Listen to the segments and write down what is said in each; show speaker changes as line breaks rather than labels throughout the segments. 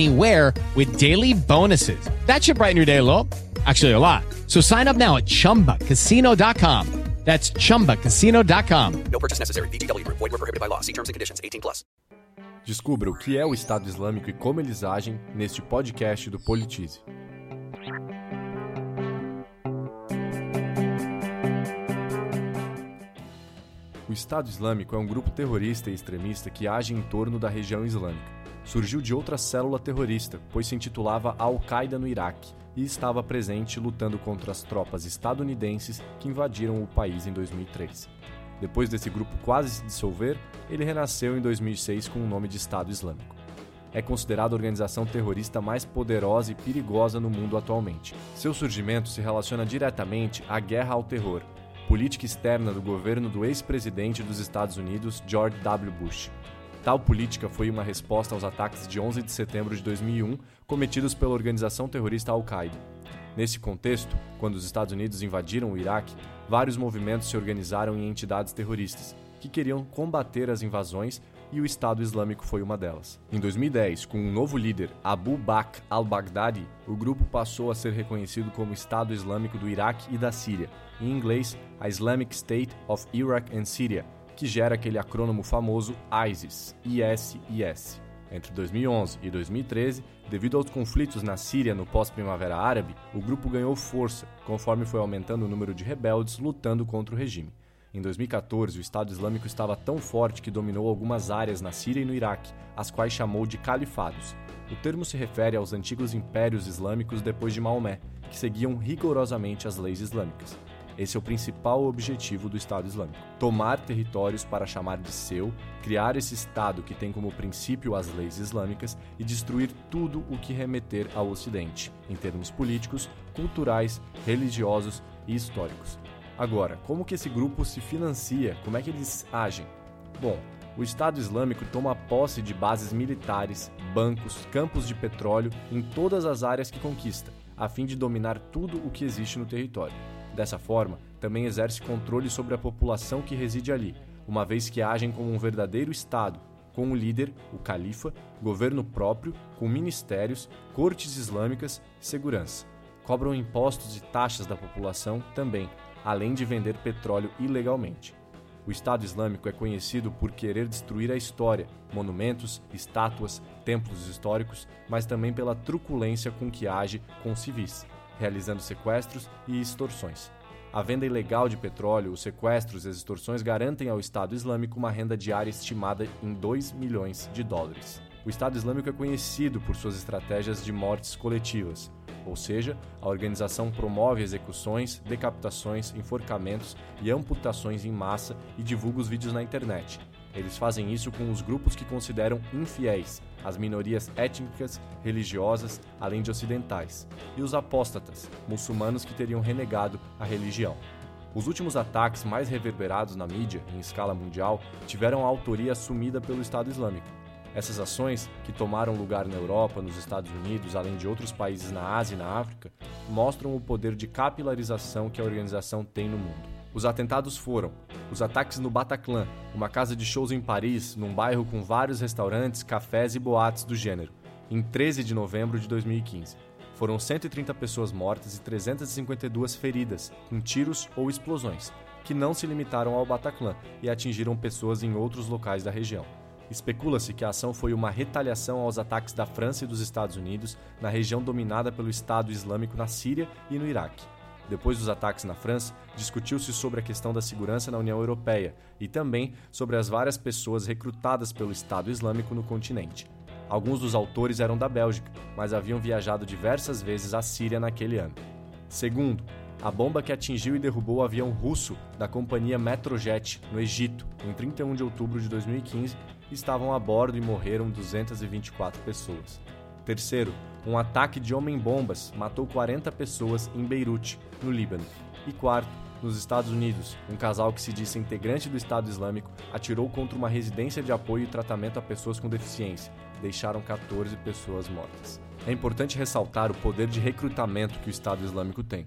anywhere with daily bonuses. That should brighten your day a little. Actually, a lot. So sign up now at chumbacasino.com. That's chumbacasino.com.
No purchase necessary. VGW Group. Void were prohibited by law. See terms and conditions. 18 plus.
Descubra o que é o Estado Islâmico e como eles agem neste podcast do Politize. O Estado Islâmico é um grupo terrorista e extremista que age em torno da região islâmica. Surgiu de outra célula terrorista, pois se intitulava Al-Qaeda no Iraque e estava presente lutando contra as tropas estadunidenses que invadiram o país em 2003. Depois desse grupo quase se dissolver, ele renasceu em 2006 com o nome de Estado Islâmico. É considerada a organização terrorista mais poderosa e perigosa no mundo atualmente. Seu surgimento se relaciona diretamente à guerra ao terror, política externa do governo do ex-presidente dos Estados Unidos, George W. Bush. Tal política foi uma resposta aos ataques de 11 de setembro de 2001 cometidos pela organização terrorista Al-Qaeda. Nesse contexto, quando os Estados Unidos invadiram o Iraque, vários movimentos se organizaram em entidades terroristas que queriam combater as invasões e o Estado Islâmico foi uma delas. Em 2010, com um novo líder, Abu Bakr al-Baghdadi, o grupo passou a ser reconhecido como Estado Islâmico do Iraque e da Síria, em inglês, a Islamic State of Iraq and Syria, que gera aquele acrônimo famoso ISIS, ISIS. Entre 2011 e 2013, devido aos conflitos na Síria no pós-primavera árabe, o grupo ganhou força, conforme foi aumentando o número de rebeldes lutando contra o regime. Em 2014, o Estado Islâmico estava tão forte que dominou algumas áreas na Síria e no Iraque, as quais chamou de califados. O termo se refere aos antigos impérios islâmicos depois de Maomé, que seguiam rigorosamente as leis islâmicas. Esse é o principal objetivo do Estado Islâmico: tomar territórios para chamar de seu, criar esse Estado que tem como princípio as leis islâmicas e destruir tudo o que remeter ao Ocidente, em termos políticos, culturais, religiosos e históricos. Agora, como que esse grupo se financia? Como é que eles agem? Bom, o Estado Islâmico toma posse de bases militares, bancos, campos de petróleo em todas as áreas que conquista, a fim de dominar tudo o que existe no território. Dessa forma, também exerce controle sobre a população que reside ali, uma vez que agem como um verdadeiro Estado, com um líder, o califa, governo próprio, com ministérios, cortes islâmicas segurança. Cobram impostos e taxas da população também, além de vender petróleo ilegalmente. O Estado Islâmico é conhecido por querer destruir a história, monumentos, estátuas, templos históricos, mas também pela truculência com que age com civis, realizando sequestros e extorsões. A venda ilegal de petróleo, os sequestros e as extorsões garantem ao Estado Islâmico uma renda diária estimada em 2 milhões de dólares. O Estado Islâmico é conhecido por suas estratégias de mortes coletivas, ou seja, a organização promove execuções, decapitações, enforcamentos e amputações em massa e divulga os vídeos na internet. Eles fazem isso com os grupos que consideram infiéis, as minorias étnicas, religiosas, além de ocidentais, e os apóstatas, muçulmanos que teriam renegado a religião. Os últimos ataques mais reverberados na mídia, em escala mundial, tiveram a autoria assumida pelo Estado Islâmico. Essas ações, que tomaram lugar na Europa, nos Estados Unidos, além de outros países na Ásia e na África, mostram o poder de capilarização que a organização tem no mundo. Os atentados foram os ataques no Bataclan, uma casa de shows em Paris, num bairro com vários restaurantes, cafés e boates do gênero, em 13 de novembro de 2015. Foram 130 pessoas mortas e 352 feridas, com tiros ou explosões, que não se limitaram ao Bataclan e atingiram pessoas em outros locais da região. Especula-se que a ação foi uma retaliação aos ataques da França e dos Estados Unidos na região dominada pelo Estado Islâmico na Síria e no Iraque. Depois dos ataques na França, discutiu-se sobre a questão da segurança na União Europeia e também sobre as várias pessoas recrutadas pelo Estado Islâmico no continente. Alguns dos autores eram da Bélgica, mas haviam viajado diversas vezes à Síria naquele ano. Segundo, a bomba que atingiu e derrubou o avião russo da companhia Metrojet no Egito em 31 de outubro de 2015 estavam a bordo e morreram 224 pessoas. Terceiro, um ataque de homem-bombas matou 40 pessoas em Beirute, no Líbano. E quarto, nos Estados Unidos, um casal que se disse integrante do Estado Islâmico atirou contra uma residência de apoio e tratamento a pessoas com deficiência. Deixaram 14 pessoas mortas. É importante ressaltar o poder de recrutamento que o Estado Islâmico tem.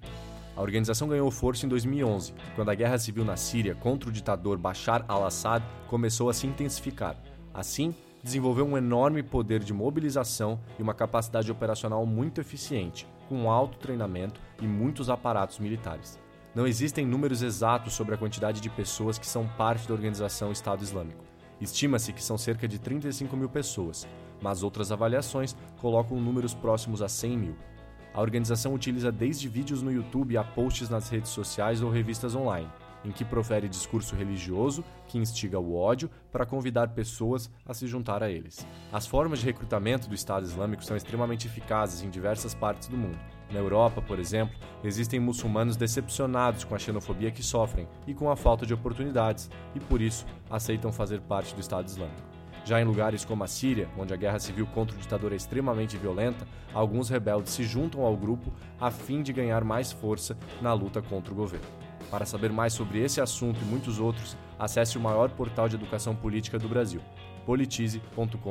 A organização ganhou força em 2011, quando a guerra civil na Síria contra o ditador Bashar al-Assad começou a se intensificar. Assim, desenvolveu um enorme poder de mobilização e uma capacidade operacional muito eficiente, com alto treinamento e muitos aparatos militares. Não existem números exatos sobre a quantidade de pessoas que são parte da organização Estado Islâmico. Estima-se que são cerca de 35 mil pessoas, mas outras avaliações colocam números próximos a 100 mil. A organização utiliza desde vídeos no YouTube a posts nas redes sociais ou revistas online, em que profere discurso religioso que instiga o ódio para convidar pessoas a se juntar a eles. As formas de recrutamento do Estado Islâmico são extremamente eficazes em diversas partes do mundo. Na Europa, por exemplo, existem muçulmanos decepcionados com a xenofobia que sofrem e com a falta de oportunidades, e por isso aceitam fazer parte do Estado Islâmico. Já em lugares como a Síria, onde a guerra civil contra o ditador é extremamente violenta, alguns rebeldes se juntam ao grupo a fim de ganhar mais força na luta contra o governo. Para saber mais sobre esse assunto e muitos outros, acesse o maior portal de educação política do Brasil, politize.com.br.